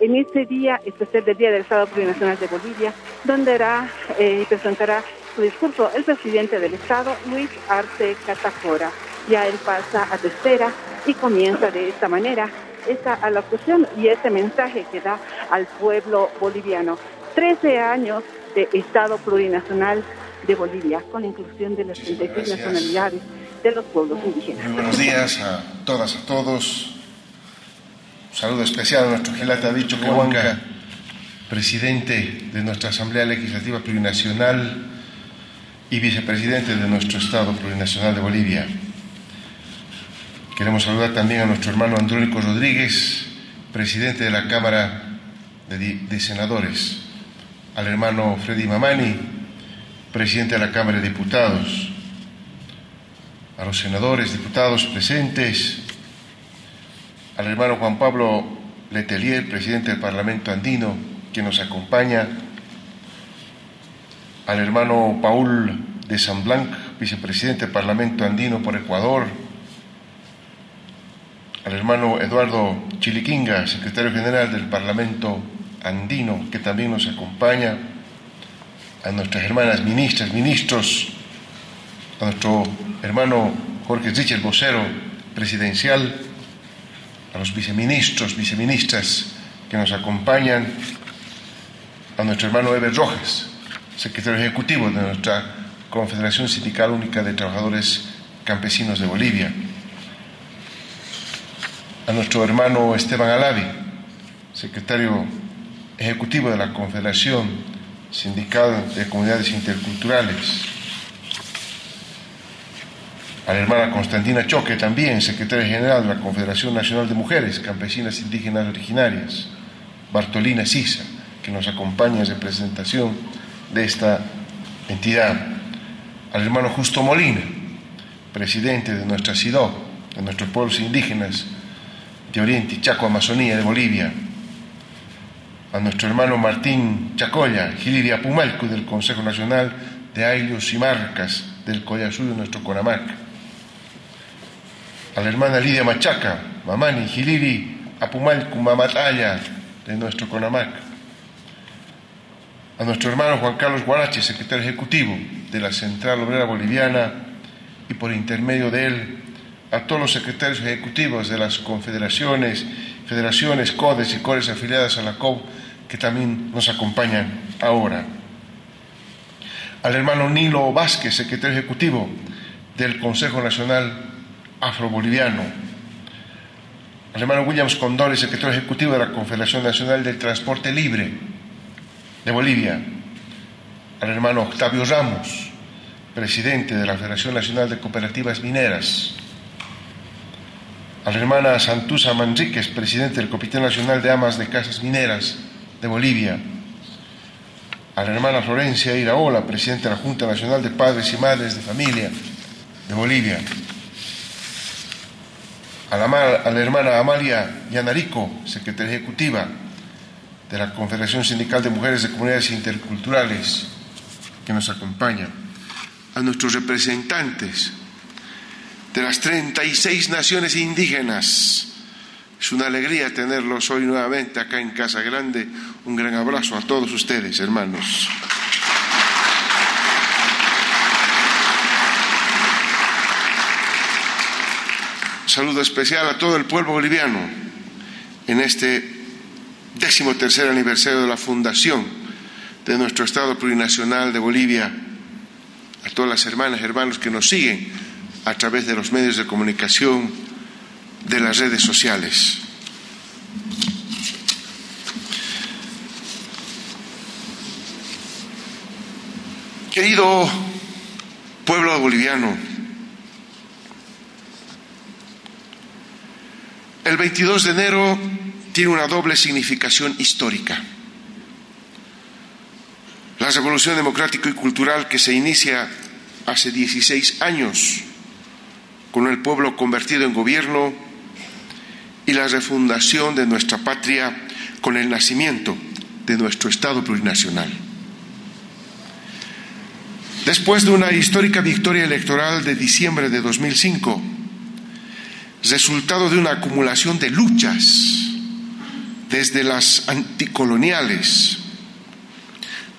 en este día especial del Día del Estado Plurinacional de Bolivia, donde hará y presentará su discurso el presidente del Estado, Luis Arce Catacora. Ya él pasa a tercera y comienza de esta manera esta alocución y este mensaje que da al pueblo boliviano. Trece años de Estado plurinacional de Bolivia, con la inclusión de las 36 nacionalidades de los pueblos indígenas. Muy buenos días a todas, a todos. Un saludo especial a nuestro Gelata Dicho Huanca, presidente de nuestra Asamblea Legislativa Plurinacional y vicepresidente de nuestro Estado Plurinacional de Bolivia. Queremos saludar también a nuestro hermano Andrónico Rodríguez, presidente de la Cámara de, de, Senadores, al hermano Freddy Mamani, presidente de la Cámara de Diputados, a los senadores, diputados presentes, al hermano Juan Pablo Letelier, presidente del Parlamento Andino, que nos acompaña, al hermano Paul de San Blanc, vicepresidente del Parlamento Andino por Ecuador, al hermano Eduardo Chiliquinga, secretario general del Parlamento Andino, que también nos acompaña, a nuestras hermanas ministras, ministros, a nuestro hermano Jorge Zich, el vocero presidencial, a los viceministros, viceministras que nos acompañan, a nuestro hermano Eber Rojas, secretario ejecutivo de nuestra Confederación Sindical Única de Trabajadores Campesinos de Bolivia, a nuestro hermano Esteban Alavi, secretario ejecutivo de la Confederación Sindical de Comunidades Interculturales, a la hermana Constantina Choque, también secretaria general de la Confederación Nacional de Mujeres Campesinas Indígenas Originarias, Bartolina Sisa, que nos acompaña en representación de esta entidad, al hermano Justo Molina, presidente de nuestra CIDO, de nuestros pueblos indígenas, de Oriente y Chaco, Amazonía de Bolivia, a nuestro hermano Martín Chacoya, Giliria Pumalcu del Consejo Nacional de Ailios y Marcas del Collazú de nuestro Conamac, a la hermana Lidia Machaca, Mamani, Giliri, Apumalcu, Mamataya de nuestro Conamac, a nuestro hermano Juan Carlos Guarache, secretario ejecutivo de la Central Obrera Boliviana, y por intermedio de él a todos los secretarios ejecutivos de las confederaciones, federaciones, CODES y CORES afiliadas a la COB que también nos acompañan ahora. Al hermano Nilo Vázquez, secretario ejecutivo del Consejo Nacional Afroboliviano. Al hermano Williams Condori, secretario ejecutivo de la Confederación Nacional del Transporte Libre de Bolivia. Al hermano Octavio Ramos, presidente de la Federación Nacional de Cooperativas Mineras a la hermana Santusa Manríquez, presidente del Comité Nacional de Amas de Casas Mineras de Bolivia, a la hermana Florencia Iraola, presidente de la Junta Nacional de Padres y Madres de Familia de Bolivia, a la, hermana Amalia Yanarico, secretaria ejecutiva de la Confederación Sindical de Mujeres de Comunidades Interculturales, que nos acompaña, a nuestros representantes de las 36 naciones indígenas. Es una alegría tenerlos hoy nuevamente acá en Casa Grande. Un gran abrazo a todos ustedes, hermanos. Saludo especial a todo el pueblo boliviano en este décimo tercer aniversario de la fundación de nuestro Estado Plurinacional de Bolivia, a todas las hermanas y hermanos que nos siguen a través de los medios de comunicación, de las redes sociales. Querido pueblo boliviano, el 22 de enero tiene una doble significación histórica. La revolución democrática y cultural que se inicia hace 16 años con el pueblo convertido en gobierno y la refundación de nuestra patria con el nacimiento de nuestro Estado plurinacional. Después de una histórica victoria electoral de diciembre de 2005, resultado de una acumulación de luchas desde las anticoloniales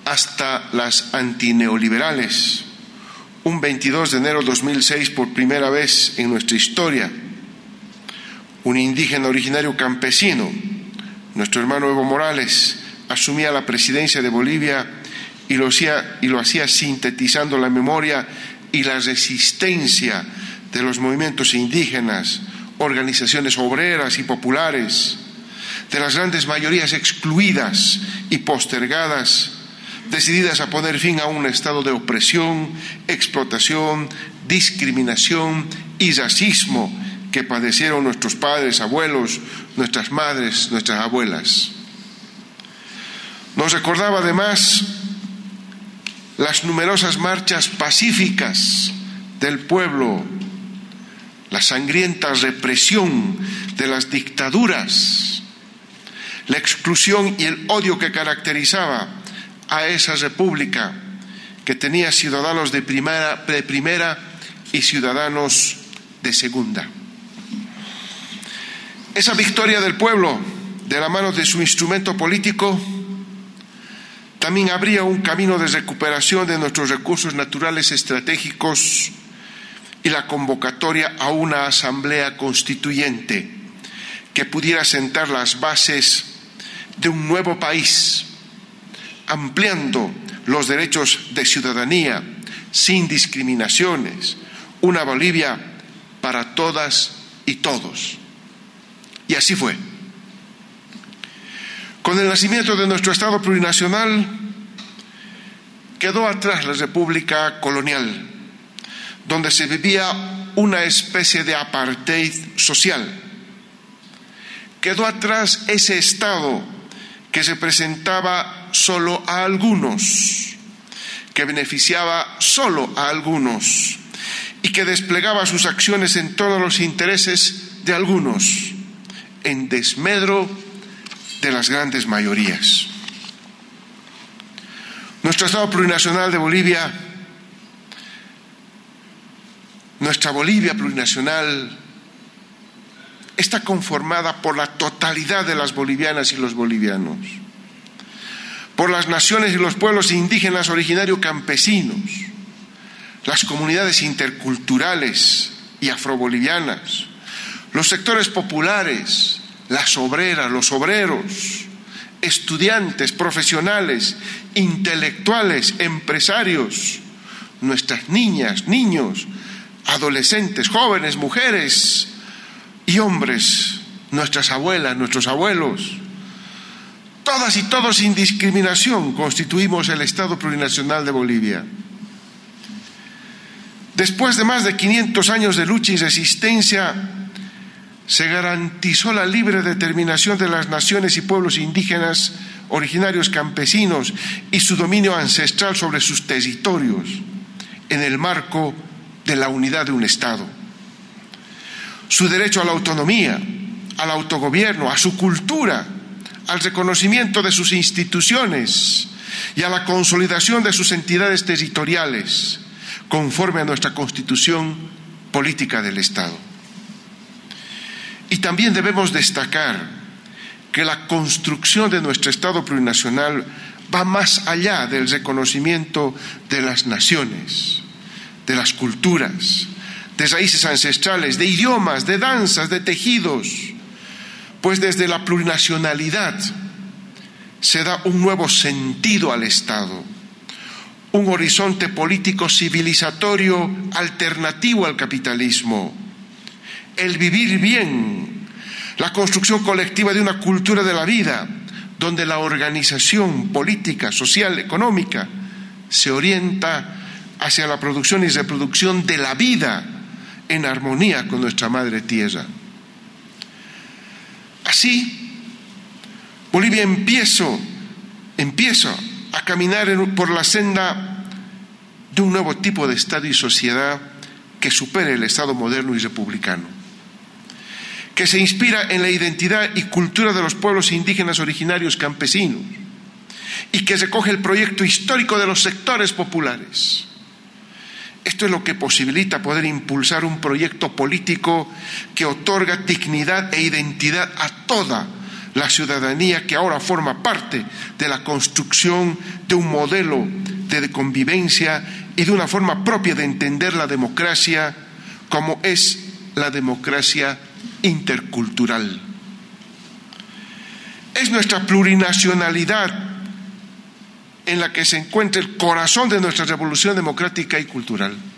hasta las antineoliberales. Un 22 de enero de 2006, por primera vez en nuestra historia, un indígena originario campesino, nuestro hermano Evo Morales, asumía la presidencia de Bolivia y lo hacía, y lo hacía sintetizando la memoria y la resistencia de los movimientos indígenas, organizaciones obreras y populares, de las grandes mayorías excluidas y postergadas, decididas a poner fin a un estado de opresión, explotación, discriminación y racismo que padecieron nuestros padres, abuelos, nuestras madres, nuestras abuelas. Nos recordaba además las numerosas marchas pacíficas del pueblo, la sangrienta represión de las dictaduras, la exclusión y el odio que caracterizaba a esa república que tenía ciudadanos de primera, de y ciudadanos de segunda. Esa victoria del pueblo de la mano de su instrumento político también habría un camino de recuperación de nuestros recursos naturales estratégicos y la convocatoria a una asamblea constituyente que pudiera sentar las bases de un nuevo país, ampliando los derechos de ciudadanía sin discriminaciones, una Bolivia para todas y todos. Y así fue. Con el nacimiento de nuestro Estado plurinacional quedó atrás la República colonial, donde se vivía una especie de apartheid social. Quedó atrás ese Estado que se presentaba solo a algunos, que beneficiaba solo a algunos y que desplegaba sus acciones en todos los intereses de algunos, en desmedro de las grandes mayorías. Nuestro Estado plurinacional de Bolivia, nuestra Bolivia plurinacional, está conformada por la totalidad de las bolivianas y los bolivianos, por las naciones y los pueblos indígenas originarios campesinos, las comunidades interculturales y afrobolivianas, los sectores populares, las obreras, los obreros, estudiantes, profesionales, intelectuales, empresarios, nuestras niñas, niños, adolescentes, jóvenes, mujeres y hombres, nuestras abuelas, nuestros abuelos. Todas y todos sin discriminación constituimos el Estado plurinacional de Bolivia. Después de más de 500 años de lucha y resistencia, se garantizó la libre determinación de las naciones y pueblos indígenas originarios campesinos y su dominio ancestral sobre sus territorios en el marco de la unidad de un Estado. Su derecho a la autonomía, al autogobierno, a su cultura, al reconocimiento de sus instituciones y a la consolidación de sus entidades territoriales, conforme a nuestra constitución política del Estado. Y también debemos destacar que la construcción de nuestro Estado plurinacional va más allá del reconocimiento de las naciones, de las culturas, de raíces ancestrales, de idiomas, de danzas, de tejidos, pues desde la plurinacionalidad se da un nuevo sentido al Estado, un horizonte político civilizatorio alternativo al capitalismo, el vivir bien, la construcción colectiva de una cultura de la vida, donde la organización política, social, económica se orienta hacia la producción y reproducción de la vida en armonía con nuestra madre tierra. Así, Bolivia empieza, empieza a caminar por la senda de un nuevo tipo de Estado y sociedad que supere el Estado moderno y republicano que se inspira en la identidad y cultura de los pueblos indígenas originarios campesinos y que recoge el proyecto histórico de los sectores populares. Esto es lo que posibilita poder impulsar un proyecto político que otorga dignidad e identidad a toda la ciudadanía que ahora forma parte de la construcción de un modelo de convivencia y de una forma propia de entender la democracia como es la democracia intercultural. Es nuestra plurinacionalidad en la que se encuentra el corazón de nuestra revolución democrática y cultural.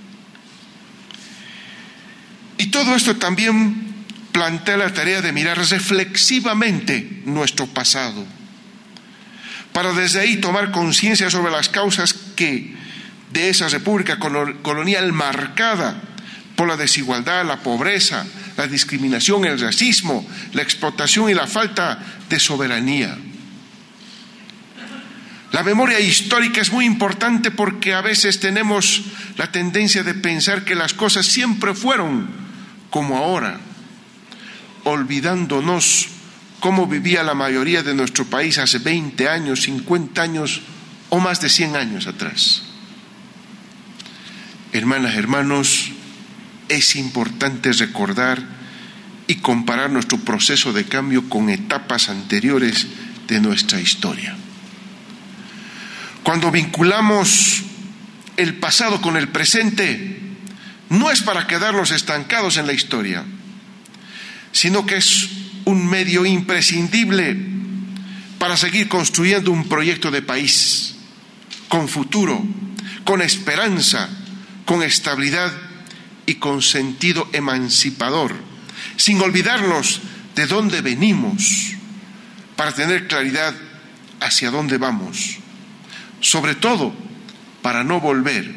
Y todo esto también plantea la tarea de mirar reflexivamente nuestro pasado, para desde ahí tomar conciencia sobre las causas que de esa república colonial marcada por la desigualdad, la pobreza, la discriminación, el racismo, la explotación y la falta de soberanía. La memoria histórica es muy importante porque a veces tenemos la tendencia de pensar que las cosas siempre fueron como ahora, olvidándonos cómo vivía la mayoría de nuestro país hace 20 años, 50 años o más de 100 años atrás. Hermanas, hermanos, es importante recordar y comparar nuestro proceso de cambio con etapas anteriores de nuestra historia. Cuando vinculamos el pasado con el presente, no es para quedarnos estancados en la historia, sino que es un medio imprescindible para seguir construyendo un proyecto de país con futuro, con esperanza, con estabilidad y con sentido emancipador, sin olvidarnos de dónde venimos, para tener claridad hacia dónde vamos, sobre todo para no volver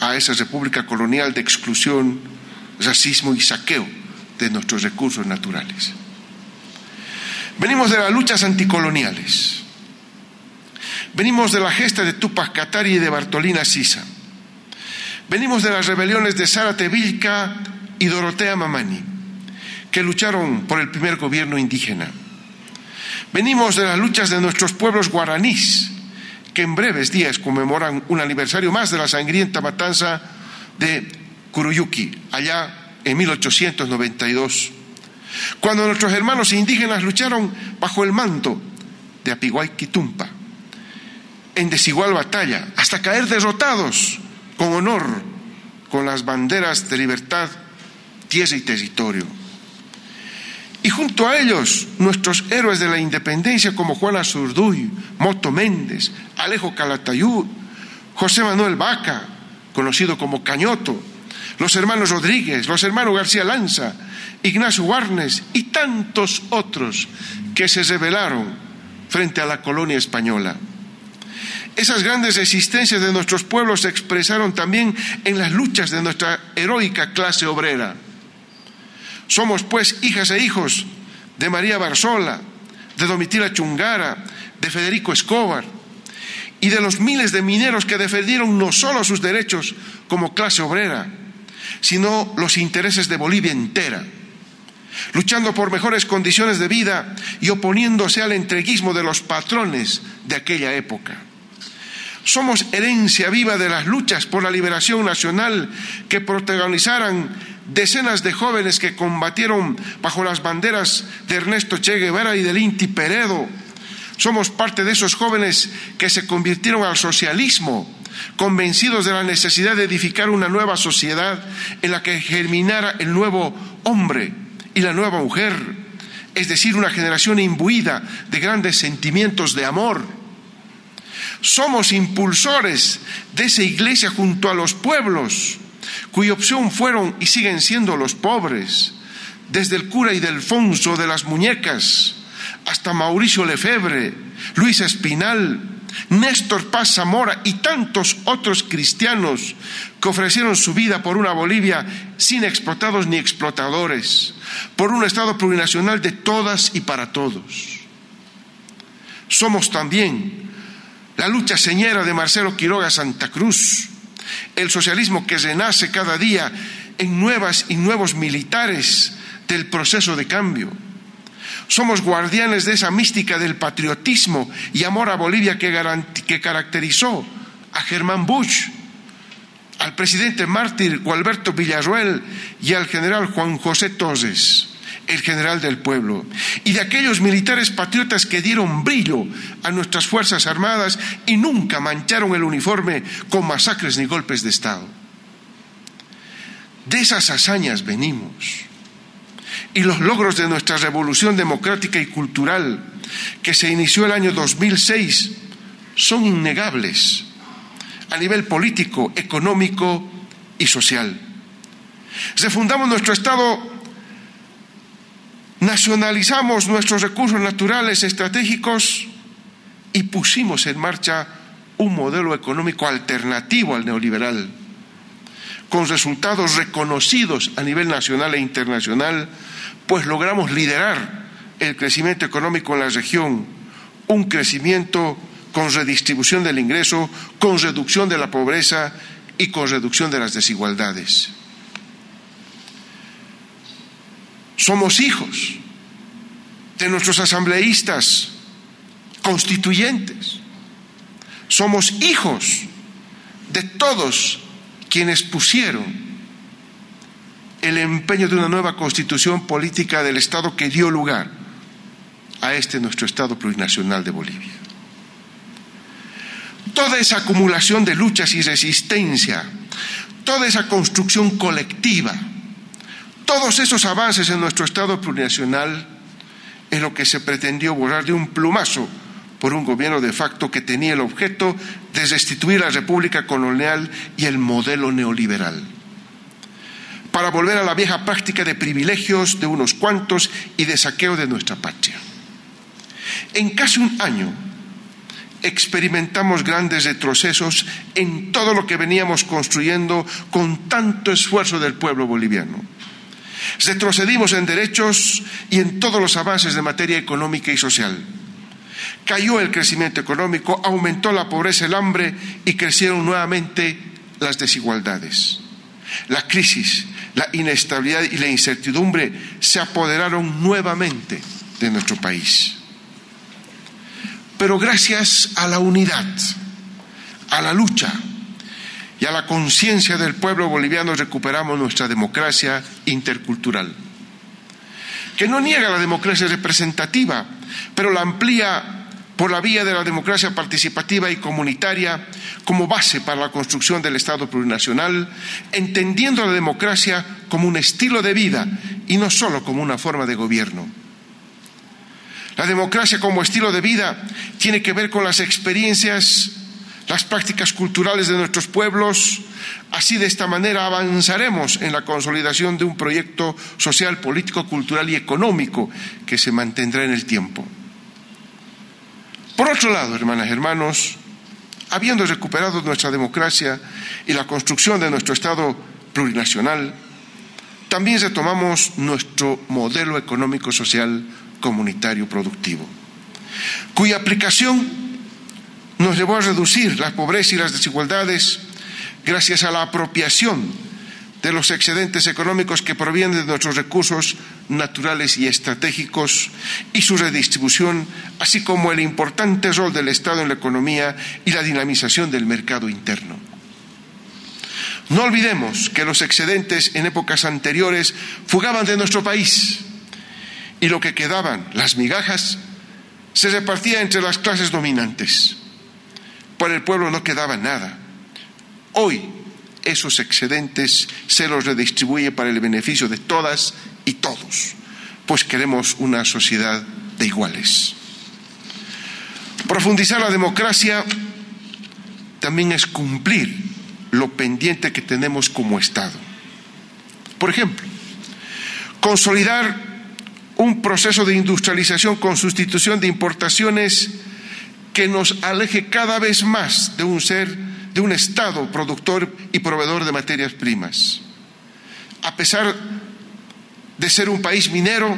a esa república colonial de exclusión, racismo y saqueo de nuestros recursos naturales. Venimos de las luchas anticoloniales, venimos de la gesta de Tupac Katari y de Bartolina Sisa Venimos de las rebeliones de Zárate Vilca y Dorotea Mamani, que lucharon por el primer gobierno indígena. Venimos de las luchas de nuestros pueblos guaraníes, que en breves días conmemoran un aniversario más de la sangrienta matanza de Kuruyuki, allá en 1892, cuando nuestros hermanos indígenas lucharon bajo el manto de Apiguay Quitumpa, en desigual batalla, hasta caer derrotados con honor, con las banderas de libertad, tierra y territorio. Y junto a ellos, nuestros héroes de la independencia como Juana Zurduy, Moto Méndez, Alejo Calatayud, José Manuel Vaca, conocido como Cañoto, los hermanos Rodríguez, los hermanos García Lanza, Ignacio Warnes y tantos otros que se rebelaron frente a la colonia española. Esas grandes resistencias de nuestros pueblos se expresaron también en las luchas de nuestra heroica clase obrera. Somos pues hijas e hijos de María Barzola, de Domitila Chungara, de Federico Escobar y de los miles de mineros que defendieron no solo sus derechos como clase obrera, sino los intereses de Bolivia entera, luchando por mejores condiciones de vida y oponiéndose al entreguismo de los patrones de aquella época. Somos herencia viva de las luchas por la liberación nacional que protagonizaran decenas de jóvenes que combatieron bajo las banderas de Ernesto Che Guevara y del Inti Peredo. Somos parte de esos jóvenes que se convirtieron al socialismo, convencidos de la necesidad de edificar una nueva sociedad en la que germinara el nuevo hombre y la nueva mujer, es decir, una generación imbuida de grandes sentimientos de amor somos impulsores de esa iglesia junto a los pueblos, cuya opción fueron y siguen siendo los pobres, desde el cura y Delfonso de las muñecas hasta Mauricio Lefebvre, Luis Espinal, Néstor Paz Zamora y tantos otros cristianos que ofrecieron su vida por una Bolivia sin explotados ni explotadores, por un Estado plurinacional de todas y para todos. Somos también la lucha señera de Marcelo Quiroga Santa Cruz, el socialismo que renace cada día en nuevas y nuevos militares del proceso de cambio. Somos guardianes de esa mística del patriotismo y amor a Bolivia que, caracterizó a Germán Bush, al presidente mártir Gualberto Villarruel y al general Juan José Toses. El general del pueblo, y de aquellos militares patriotas que dieron brillo a nuestras Fuerzas Armadas y nunca mancharon el uniforme con masacres ni golpes de Estado. De esas hazañas venimos. Y los logros de nuestra revolución democrática y cultural, que se inició el año 2006, son innegables a nivel político, económico y social. Refundamos nuestro Estado, nacionalizamos nuestros recursos naturales estratégicos y pusimos en marcha un modelo económico alternativo al neoliberal, con resultados reconocidos a nivel nacional e internacional, pues logramos liderar el crecimiento económico en la región, un crecimiento con redistribución del ingreso, con reducción de la pobreza y con reducción de las desigualdades. Somos hijos de nuestros asambleístas constituyentes. Somos hijos de todos quienes pusieron el empeño de una nueva constitución política del Estado que dio lugar a este nuestro Estado plurinacional de Bolivia. Toda esa acumulación de luchas y resistencia, toda esa construcción colectiva, todos esos avances en nuestro Estado plurinacional es lo que se pretendió borrar de un plumazo por un gobierno de facto que tenía el objeto de restituir la República colonial y el modelo neoliberal, para volver a la vieja práctica de privilegios de unos cuantos y de saqueo de nuestra patria. En casi un año experimentamos grandes retrocesos en todo lo que veníamos construyendo con tanto esfuerzo del pueblo boliviano Retrocedimos en derechos y en todos los avances de materia económica y social. Cayó el crecimiento económico, aumentó la pobreza, el hambre y crecieron nuevamente las desigualdades. La crisis, la inestabilidad y la incertidumbre se apoderaron nuevamente de nuestro país. Pero gracias a la unidad, a la lucha, y a la conciencia del pueblo boliviano recuperamos nuestra democracia intercultural, que no niega la democracia representativa, pero la amplía por la vía de la democracia participativa y comunitaria como base para la construcción del Estado plurinacional, entendiendo la democracia como un estilo de vida y no solo como una forma de gobierno. La democracia como estilo de vida tiene que ver con las experiencias las prácticas culturales de nuestros pueblos. Así de esta manera avanzaremos en la consolidación de un proyecto social, político, cultural y económico que se mantendrá en el tiempo. Por otro lado, hermanas y hermanos, habiendo recuperado nuestra democracia y la construcción de nuestro Estado plurinacional, también retomamos nuestro modelo económico, social, comunitario, productivo, cuya aplicación nos llevó a reducir la pobreza y las desigualdades gracias a la apropiación de los excedentes económicos que provienen de nuestros recursos naturales y estratégicos y su redistribución, así como el importante rol del Estado en la economía y la dinamización del mercado interno. No olvidemos que los excedentes en épocas anteriores fugaban de nuestro país y lo que quedaban, las migajas, se repartía entre las clases dominantes. Para el pueblo no quedaba nada. Hoy esos excedentes se los redistribuye para el beneficio de todas y todos, pues queremos una sociedad de iguales. Profundizar la democracia también es cumplir lo pendiente que tenemos como Estado. Por ejemplo, consolidar un proceso de industrialización con sustitución de importaciones que nos aleje cada vez más de un ser, de un Estado productor y proveedor de materias primas. A pesar de ser un país minero,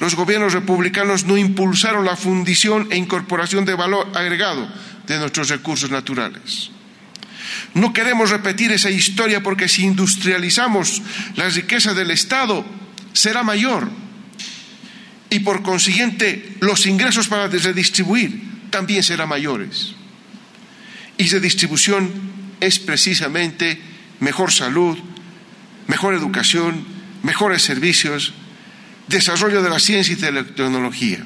los gobiernos republicanos no impulsaron la fundición e incorporación de valor agregado de nuestros recursos naturales. No queremos repetir esa historia porque si industrializamos la riqueza del Estado será mayor y por consiguiente los ingresos para redistribuir también serán mayores. Y de distribución es precisamente mejor salud, mejor educación, mejores servicios, desarrollo de la ciencia y de la tecnología.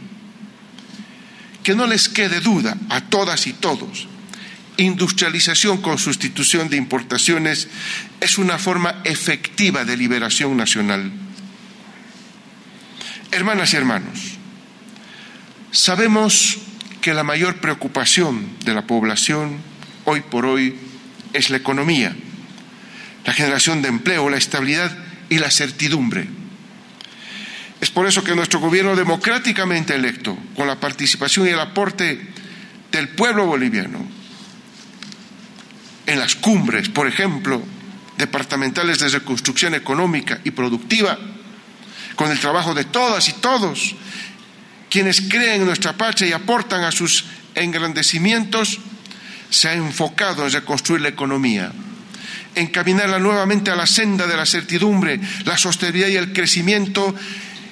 Que no les quede duda a todas y todos, industrialización con sustitución de importaciones es una forma efectiva de liberación nacional. Hermanas y hermanos, sabemos que la mayor preocupación de la población hoy por hoy es la economía, la generación de empleo, la estabilidad y la certidumbre. Es por eso que nuestro gobierno democráticamente electo, con la participación y el aporte del pueblo boliviano, en las cumbres, por ejemplo, departamentales de reconstrucción económica y productiva, con el trabajo de todas y todos, quienes creen en nuestra patria y aportan a sus engrandecimientos, se ha enfocado en reconstruir la economía, encaminarla nuevamente a la senda de la certidumbre, la sostenibilidad y el crecimiento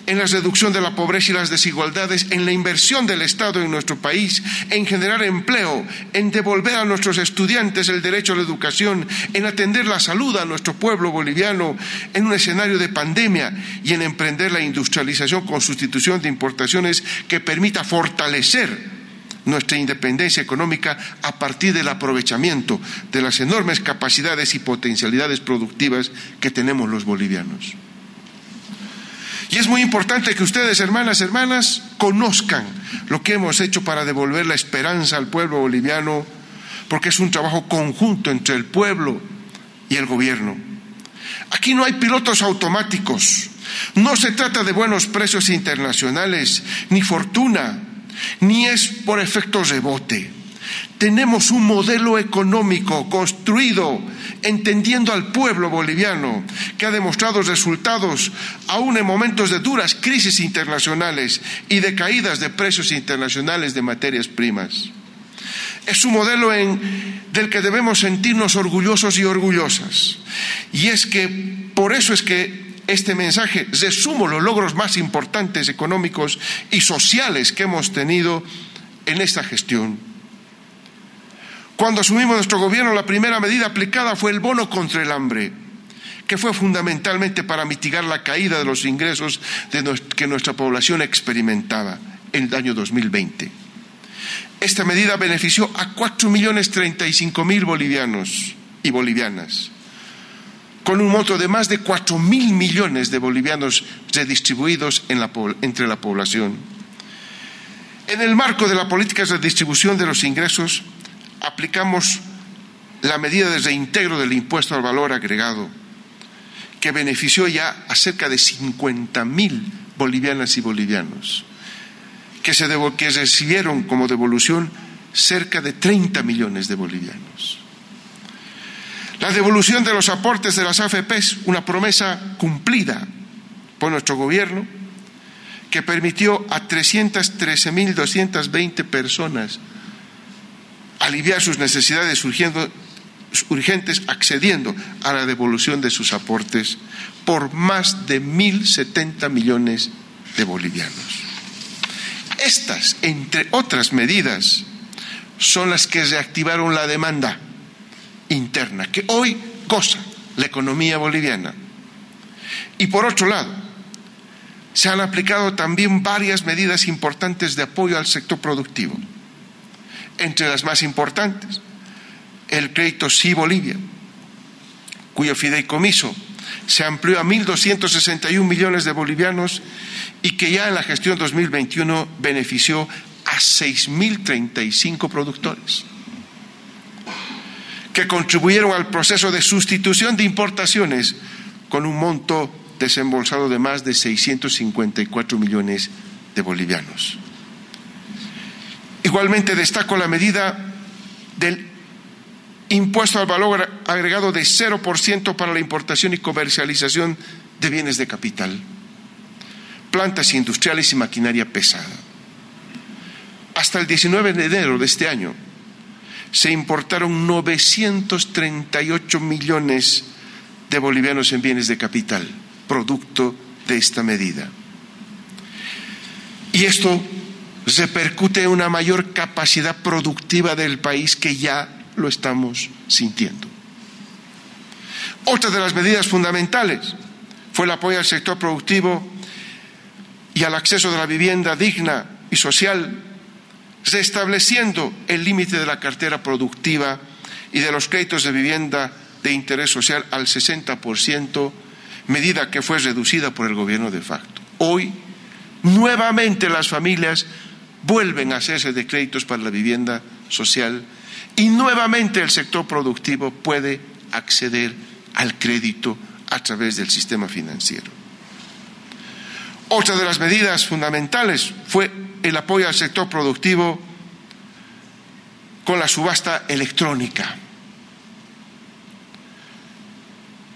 en la reducción de la pobreza y las desigualdades, en la inversión del Estado en nuestro país, en generar empleo, en devolver a nuestros estudiantes el derecho a la educación, en atender la salud a nuestro pueblo boliviano en un escenario de pandemia y en emprender la industrialización con sustitución de importaciones que permita fortalecer nuestra independencia económica a partir del aprovechamiento de las enormes capacidades y potencialidades productivas que tenemos los bolivianos. Y es muy importante que ustedes, hermanas, hermanas, conozcan lo que hemos hecho para devolver la esperanza al pueblo boliviano, porque es un trabajo conjunto entre el pueblo y el gobierno. Aquí no hay pilotos automáticos, no se trata de buenos precios internacionales, ni fortuna, ni es por efecto rebote. Tenemos un modelo económico construido entendiendo al pueblo boliviano, que ha demostrado resultados aún en momentos de duras crisis internacionales y de caídas de precios internacionales de materias primas. Es un modelo del que debemos sentirnos orgullosos y orgullosas. Y es que por eso es que este mensaje resumo los logros más importantes económicos y sociales que hemos tenido en esta gestión cuando asumimos nuestro gobierno, la primera medida aplicada fue el bono contra el hambre, que fue fundamentalmente para mitigar la caída de los ingresos que nuestra población experimentaba en el año 2020. Esta medida benefició a 4.035.000 bolivianos y bolivianas, con un monto de más de 4.000 millones de bolivianos redistribuidos entre la población. En el marco de la política de redistribución de los ingresos, aplicamos la medida de reintegro del impuesto al valor agregado, que benefició ya a cerca de 50.000 bolivianas y bolivianos, que, se que recibieron como devolución cerca de 30 millones de bolivianos. La devolución de los aportes de las AFPs, una promesa cumplida por nuestro gobierno, que permitió a 313.220 personas aliviar sus necesidades urgentes accediendo a la devolución de sus aportes por más de 1.070 millones de bolivianos. Estas, entre otras medidas, son las que reactivaron la demanda interna, que hoy goza la economía boliviana. Y por otro lado, se han aplicado también varias medidas importantes de apoyo al sector productivo entre las más importantes, el crédito Sí Bolivia, cuyo fideicomiso se amplió a 1.261 millones de bolivianos y que ya en la gestión 2021 benefició a 6.035 productores que contribuyeron al proceso de sustitución de importaciones con un monto desembolsado de más de 654 millones de bolivianos. Igualmente destaco la medida del impuesto al valor agregado de 0% para la importación y comercialización de bienes de capital, plantas industriales y maquinaria pesada. Hasta el 19 de enero de este año se importaron 938 millones de bolivianos en bienes de capital, producto de esta medida. Y esto repercute en una mayor capacidad productiva del país que ya lo estamos sintiendo. Otra de las medidas fundamentales fue el apoyo al sector productivo y al acceso de la vivienda digna y social, restableciendo el límite de la cartera productiva y de los créditos de vivienda de interés social al 60%, medida que fue reducida por el gobierno de facto. Hoy, nuevamente las familias vuelven a hacerse de créditos para la vivienda social y nuevamente el sector productivo puede acceder al crédito a través del sistema financiero. Otra de las medidas fundamentales fue el apoyo al sector productivo con la subasta electrónica.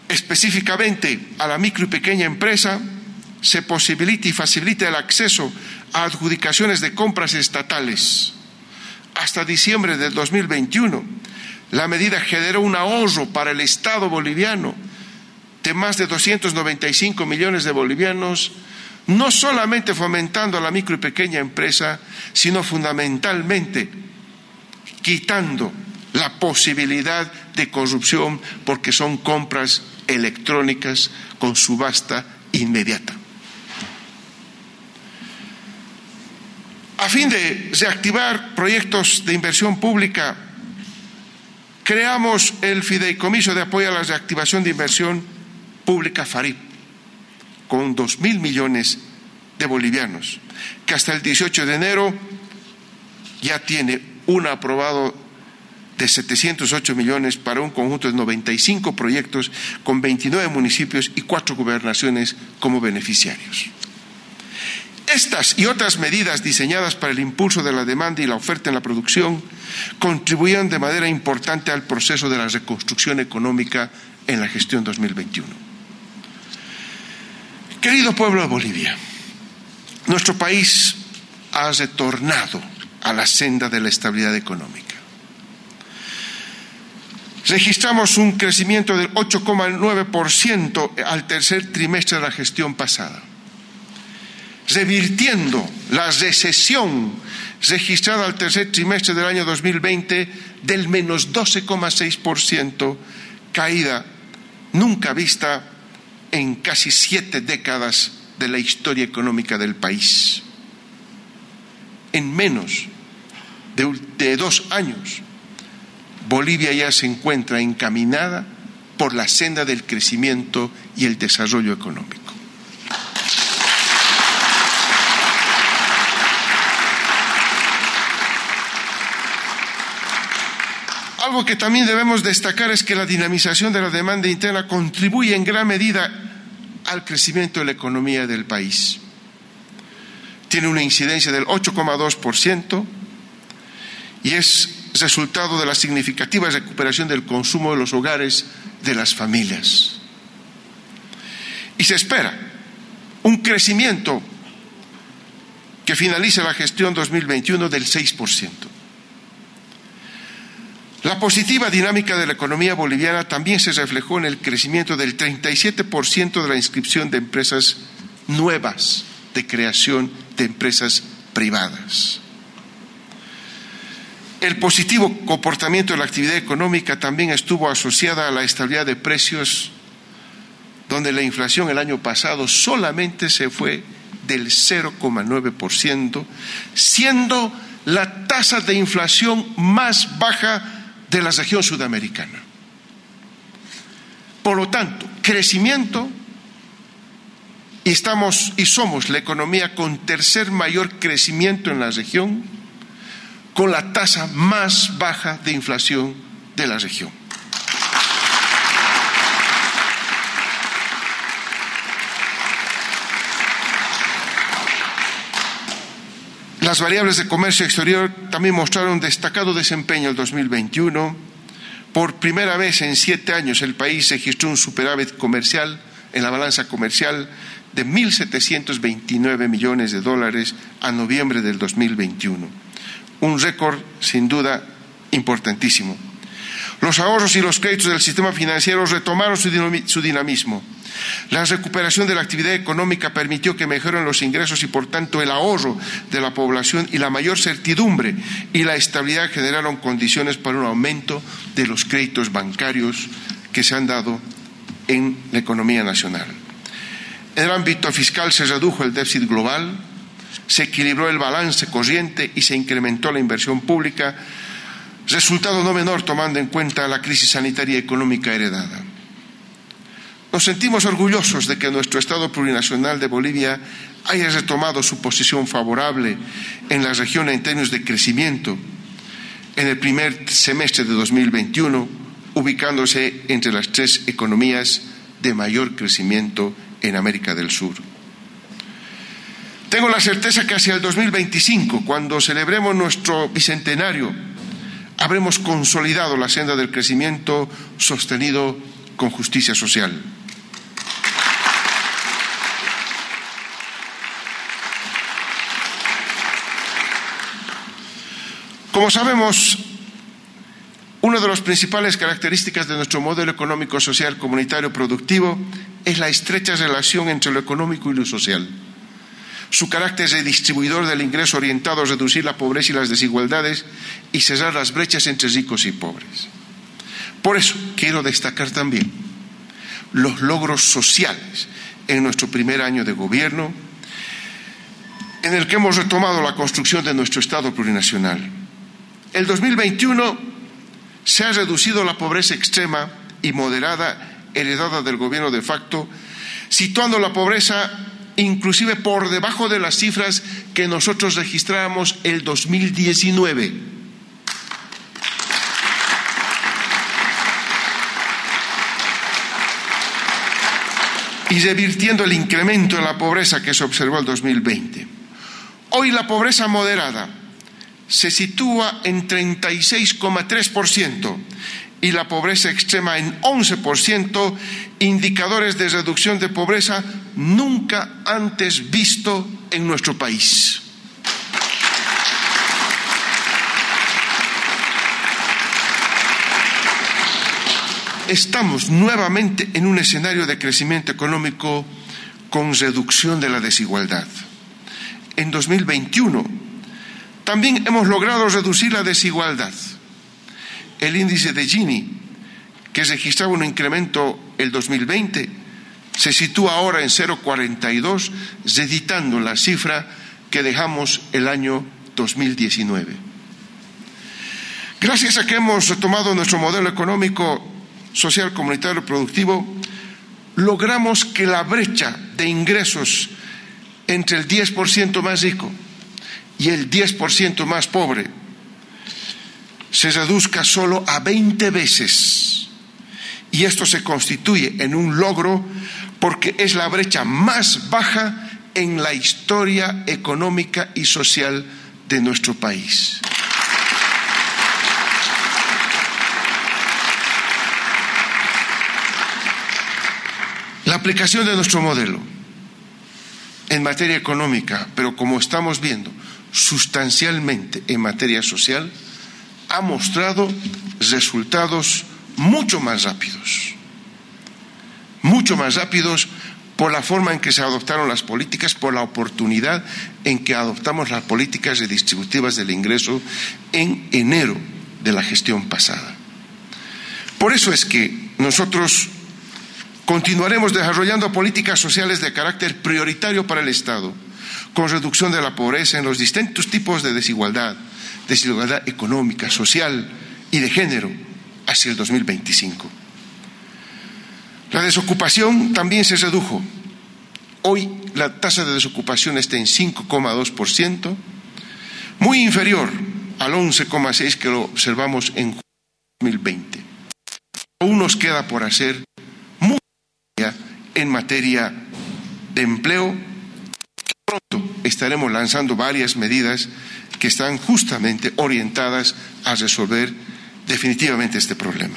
Específicamente a la micro y pequeña empresa se posibilita y facilita el acceso adjudicaciones de compras estatales. Hasta diciembre del 2021, la medida generó un ahorro para el Estado boliviano de más de 295 millones de bolivianos, no solamente fomentando a la micro y pequeña empresa, sino fundamentalmente quitando la posibilidad de corrupción porque son compras electrónicas con subasta inmediata. A fin de reactivar proyectos de inversión pública, creamos el Fideicomiso de Apoyo a la Reactivación de Inversión Pública FARIP, con dos mil millones de bolivianos, que hasta el 18 de enero ya tiene un aprobado de 708 millones para un conjunto de 95 proyectos con 29 municipios y cuatro gobernaciones como beneficiarios. Estas y otras medidas diseñadas para el impulso de la demanda y la oferta en la producción contribuyeron de manera importante al proceso de la reconstrucción económica en la gestión 2021. Querido pueblo de Bolivia, nuestro país ha retornado a la senda de la estabilidad económica registramos un crecimiento del 8,9% al tercer trimestre de la gestión pasada, revirtiendo la recesión registrada al tercer trimestre del año 2020 del menos 12,6%, caída nunca vista en casi siete décadas de la historia económica del país. En menos de, de dos años Bolivia ya se encuentra encaminada por la senda del crecimiento y el desarrollo económico. Algo que también debemos destacar es que la dinamización de la demanda interna contribuye en gran medida al crecimiento de la economía del país. Tiene una incidencia del 8,2% y es resultado de la significativa recuperación del consumo de los hogares de las familias. Y se espera un crecimiento que finalice la gestión 2021 del 6%. La positiva dinámica de la economía boliviana también se reflejó en el crecimiento del 37% de la inscripción de empresas nuevas, de creación de empresas privadas. El positivo comportamiento de la actividad económica también estuvo asociada a la estabilidad de precios, donde la inflación el año pasado solamente se fue del 0,9%, siendo la tasa de inflación más baja de la región sudamericana. Por lo tanto, crecimiento y estamos y somos la economía con tercer mayor crecimiento en la región con la tasa más baja de inflación de la región. Las variables de comercio exterior también mostraron destacado desempeño el 2021. Por primera vez en siete años el país registró un superávit comercial en la balanza comercial de 1.729 millones de dólares a noviembre del 2021 un récord sin duda importantísimo. Los ahorros y los créditos del sistema financiero retomaron su dinamismo. La recuperación de la actividad económica permitió que mejoren los ingresos y, por tanto, el ahorro de la población y la mayor certidumbre y la estabilidad generaron condiciones para un aumento de los créditos bancarios que se han dado en la economía nacional. En el ámbito fiscal se redujo el déficit global, se equilibró el balance corriente y se incrementó la inversión pública, resultado no menor tomando en cuenta la crisis sanitaria y económica heredada. Nos sentimos orgullosos de que nuestro Estado plurinacional de Bolivia haya retomado su posición favorable en la región en términos de crecimiento en el primer semestre de 2021, ubicándose entre las tres economías de mayor crecimiento en América del Sur. Tengo la certeza que hacia el 2025, cuando celebremos nuestro bicentenario, habremos consolidado la senda del crecimiento sostenido con justicia social. Como sabemos, una de las principales características de nuestro modelo económico, social, comunitario, productivo es la estrecha relación entre lo económico y lo social. Su carácter de distribuidor del ingreso orientado a reducir la pobreza y las desigualdades y cerrar las brechas entre ricos y pobres. Por eso quiero destacar también los logros sociales en nuestro primer año de gobierno, en el que hemos retomado la construcción de nuestro Estado plurinacional el 2021 se ha reducido la pobreza extrema y moderada heredada del gobierno de facto, situando la pobreza inclusive por debajo de las cifras que nosotros registramos el 2019. y revirtiendo el incremento en la pobreza que se observó el 2020. Hoy la pobreza moderada se sitúa en 36,3% y la pobreza extrema en 11%, indicadores de reducción de pobreza nunca antes visto en nuestro país. Estamos nuevamente en un escenario de crecimiento económico con reducción de la desigualdad. En 2021, también hemos logrado reducir la desigualdad. El índice de Gini, que registraba un incremento el 2020, se sitúa ahora en 0,42, reditando la cifra que dejamos el año 2019. Gracias a que hemos retomado nuestro modelo económico, social, comunitario productivo, logramos que la brecha de ingresos entre el 10% más rico y el 10% más pobre se reduzca solo a 20 veces. Y esto se constituye en un logro porque es la brecha más baja en la historia económica y social de nuestro país. La aplicación de nuestro modelo en materia económica, pero como estamos viendo, sustancialmente en materia social, ha mostrado resultados mucho más rápidos, mucho más rápidos por la forma en que se adoptaron las políticas, por la oportunidad en que adoptamos las políticas redistributivas del ingreso en enero de la gestión pasada. Por eso es que nosotros continuaremos desarrollando políticas sociales de carácter prioritario para el Estado con reducción de la pobreza en los distintos tipos de desigualdad, desigualdad económica, social y de género hacia el 2025. La desocupación también se redujo. Hoy la tasa de desocupación está en 5,2%, muy inferior al 11,6% que lo observamos en 2020. Aún nos queda por hacer mucho en materia de empleo Pronto estaremos lanzando varias medidas que están justamente orientadas a resolver definitivamente este problema.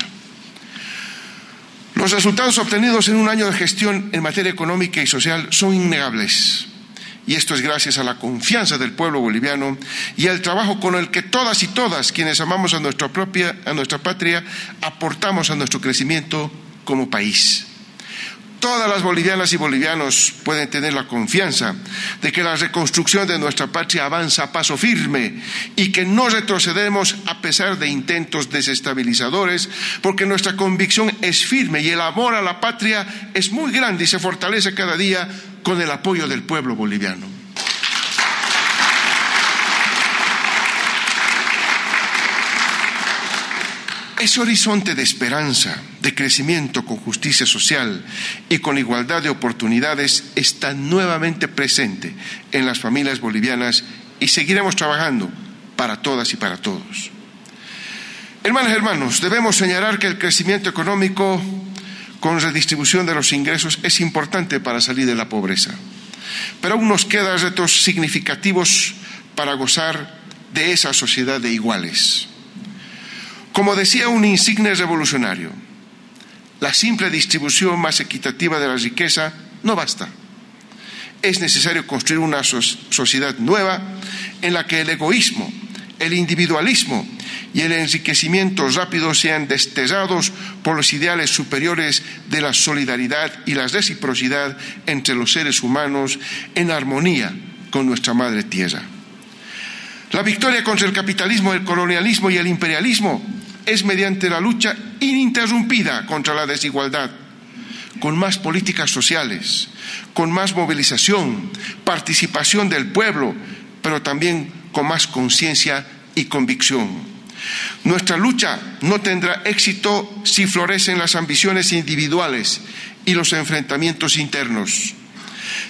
Los resultados obtenidos en un año de gestión en materia económica y social son innegables. Y esto es gracias a la confianza del pueblo boliviano y al trabajo con el que todas y todas quienes amamos a nuestra propia, a nuestra patria, aportamos a nuestro crecimiento como país. Todas las bolivianas y bolivianos pueden tener la confianza de que la reconstrucción de nuestra patria avanza a paso firme y que no retrocedemos a pesar de intentos desestabilizadores, porque nuestra convicción es firme y el amor a la patria es muy grande y se fortalece cada día con el apoyo del pueblo boliviano. Ese horizonte de esperanza, de crecimiento con justicia social y con igualdad de oportunidades está nuevamente presente en las familias bolivianas y seguiremos trabajando para todas y para todos. Hermanas y hermanos, debemos señalar que el crecimiento económico con redistribución de los ingresos es importante para salir de la pobreza, pero aún nos quedan retos significativos para gozar de esa sociedad de iguales. Como decía un insigne revolucionario, la simple distribución más equitativa de la riqueza no basta. Es necesario construir una sociedad nueva en la que el egoísmo, el individualismo y el enriquecimiento rápido sean desterrados por los ideales superiores de la solidaridad y la reciprocidad entre los seres humanos en armonía con nuestra madre tierra. La victoria contra el capitalismo, el colonialismo y el imperialismo es mediante la lucha ininterrumpida contra la desigualdad, con más políticas sociales, con más movilización, participación del pueblo, pero también con más conciencia y convicción. Nuestra lucha no tendrá éxito si florecen las ambiciones individuales y los enfrentamientos internos.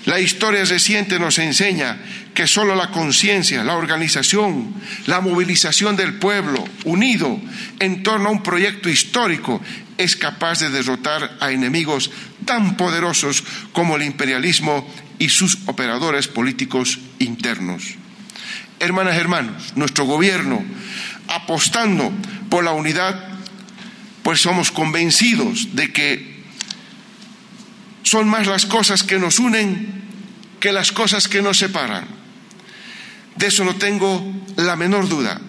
La historia reciente nos enseña que solo la conciencia, la organización, la movilización del pueblo unido en torno a un proyecto histórico es capaz de derrotar a enemigos tan poderosos como el imperialismo y sus operadores políticos internos. Hermanas y hermanos, nuestro gobierno, apostando por la unidad, pues somos convencidos de que son más las cosas que nos unen que las cosas que nos separan. De eso no tengo la menor duda.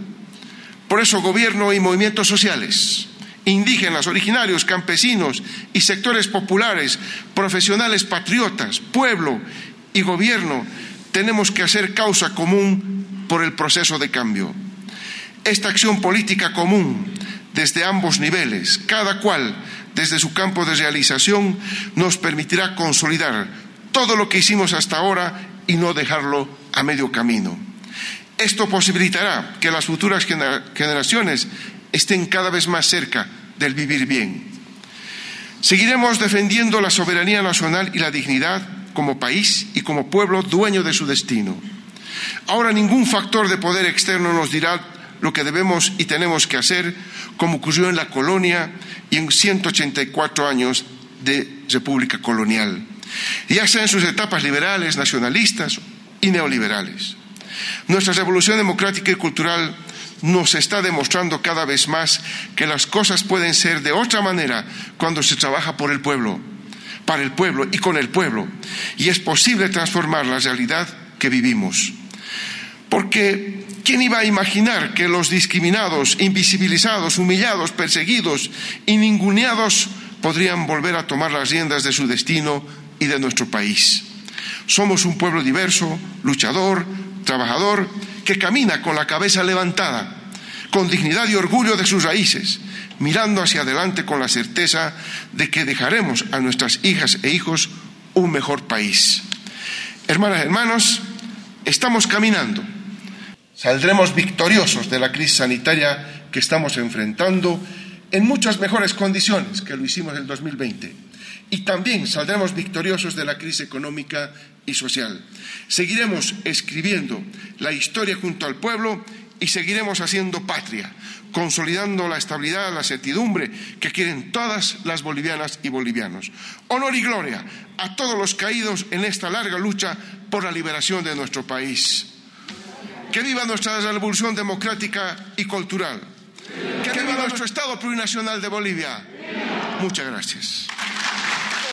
Por eso gobierno y movimientos sociales, indígenas, originarios, campesinos y sectores populares, profesionales, patriotas, pueblo y gobierno, tenemos que hacer causa común por el proceso de cambio. Esta acción política común desde ambos niveles, cada cual desde su campo de realización, nos permitirá consolidar todo lo que hicimos hasta ahora y no dejarlo a medio camino. Esto posibilitará que las futuras generaciones estén cada vez más cerca del vivir bien. Seguiremos defendiendo la soberanía nacional y la dignidad como país y como pueblo dueño de su destino. Ahora ningún factor de poder externo nos dirá lo que debemos y tenemos que hacer, como ocurrió en la colonia y en 184 años de república colonial ya sea en sus etapas liberales, nacionalistas y neoliberales. Nuestra revolución democrática y cultural nos está demostrando cada vez más que las cosas pueden ser de otra manera cuando se trabaja por el pueblo, para el pueblo y con el pueblo, y es posible transformar la realidad que vivimos. Porque ¿quién iba a imaginar que los discriminados, invisibilizados, humillados, perseguidos y ninguneados podrían volver a tomar las riendas de su destino y de nuestro país. Somos un pueblo diverso, luchador, trabajador, que camina con la cabeza levantada, con dignidad y orgullo de sus raíces, mirando hacia adelante con la certeza de que dejaremos a nuestras hijas e hijos un mejor país. Hermanas hermanos, estamos caminando. Saldremos victoriosos de la crisis sanitaria que estamos enfrentando en muchas mejores condiciones que lo hicimos en el 2020 y también saldremos victoriosos de la crisis económica y social. Seguiremos escribiendo la historia junto al pueblo y seguiremos haciendo patria, consolidando la estabilidad, la certidumbre que quieren todas las bolivianas y bolivianos. Honor y gloria a todos los caídos en esta larga lucha por la liberación de nuestro país. Que viva nuestra revolución democrática y cultural. Que viva nuestro Estado plurinacional de Bolivia. Muchas gracias.